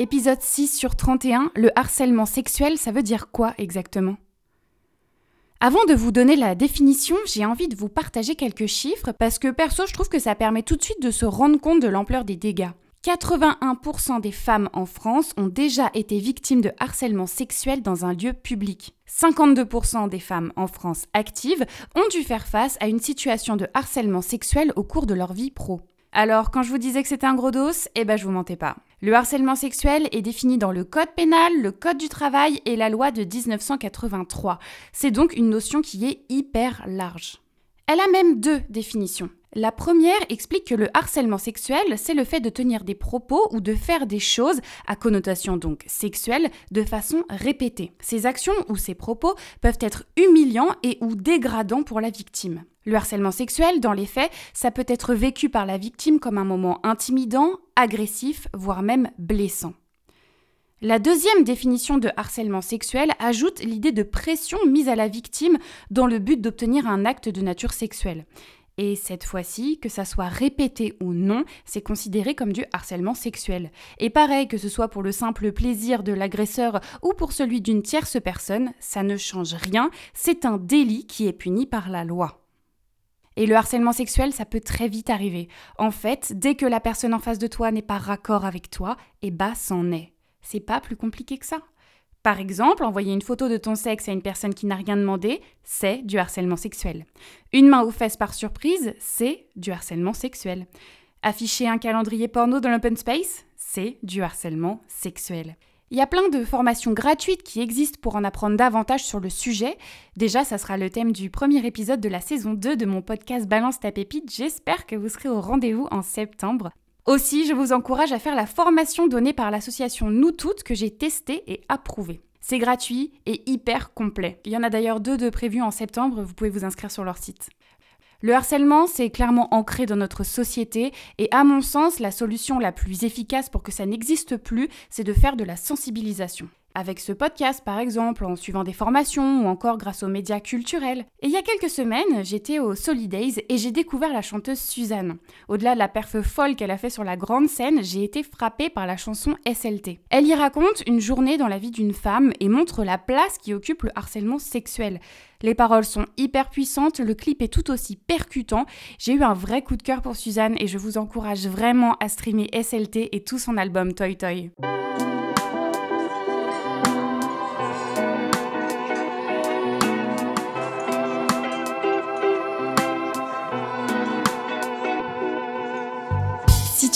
Épisode 6 sur 31, le harcèlement sexuel, ça veut dire quoi exactement? Avant de vous donner la définition, j'ai envie de vous partager quelques chiffres parce que perso, je trouve que ça permet tout de suite de se rendre compte de l'ampleur des dégâts. 81% des femmes en France ont déjà été victimes de harcèlement sexuel dans un lieu public. 52% des femmes en France actives ont dû faire face à une situation de harcèlement sexuel au cours de leur vie pro. Alors, quand je vous disais que c'était un gros dos, eh ben je vous mentais pas. Le harcèlement sexuel est défini dans le Code pénal, le Code du travail et la loi de 1983. C'est donc une notion qui est hyper large. Elle a même deux définitions. La première explique que le harcèlement sexuel, c'est le fait de tenir des propos ou de faire des choses à connotation donc sexuelle de façon répétée. Ces actions ou ces propos peuvent être humiliants et ou dégradants pour la victime. Le harcèlement sexuel, dans les faits, ça peut être vécu par la victime comme un moment intimidant, agressif, voire même blessant. La deuxième définition de harcèlement sexuel ajoute l'idée de pression mise à la victime dans le but d'obtenir un acte de nature sexuelle. Et cette fois-ci, que ça soit répété ou non, c'est considéré comme du harcèlement sexuel. Et pareil, que ce soit pour le simple plaisir de l'agresseur ou pour celui d'une tierce personne, ça ne change rien, c'est un délit qui est puni par la loi. Et le harcèlement sexuel, ça peut très vite arriver. En fait, dès que la personne en face de toi n'est pas raccord avec toi, et bah c'en est. C'est pas plus compliqué que ça. Par exemple, envoyer une photo de ton sexe à une personne qui n'a rien demandé, c'est du harcèlement sexuel. Une main aux fesses par surprise, c'est du harcèlement sexuel. Afficher un calendrier porno dans l'open space, c'est du harcèlement sexuel. Il y a plein de formations gratuites qui existent pour en apprendre davantage sur le sujet. Déjà, ça sera le thème du premier épisode de la saison 2 de mon podcast Balance ta pépite. J'espère que vous serez au rendez-vous en septembre. Aussi, je vous encourage à faire la formation donnée par l'association Nous Toutes que j'ai testée et approuvée. C'est gratuit et hyper complet. Il y en a d'ailleurs deux de prévus en septembre, vous pouvez vous inscrire sur leur site. Le harcèlement, c'est clairement ancré dans notre société et à mon sens, la solution la plus efficace pour que ça n'existe plus, c'est de faire de la sensibilisation avec ce podcast par exemple, en suivant des formations ou encore grâce aux médias culturels. Et il y a quelques semaines, j'étais au Solidays et j'ai découvert la chanteuse Suzanne. Au-delà de la perf folle qu'elle a fait sur la grande scène, j'ai été frappée par la chanson SLT. Elle y raconte une journée dans la vie d'une femme et montre la place qui occupe le harcèlement sexuel. Les paroles sont hyper puissantes, le clip est tout aussi percutant. J'ai eu un vrai coup de cœur pour Suzanne et je vous encourage vraiment à streamer SLT et tout son album Toy Toy.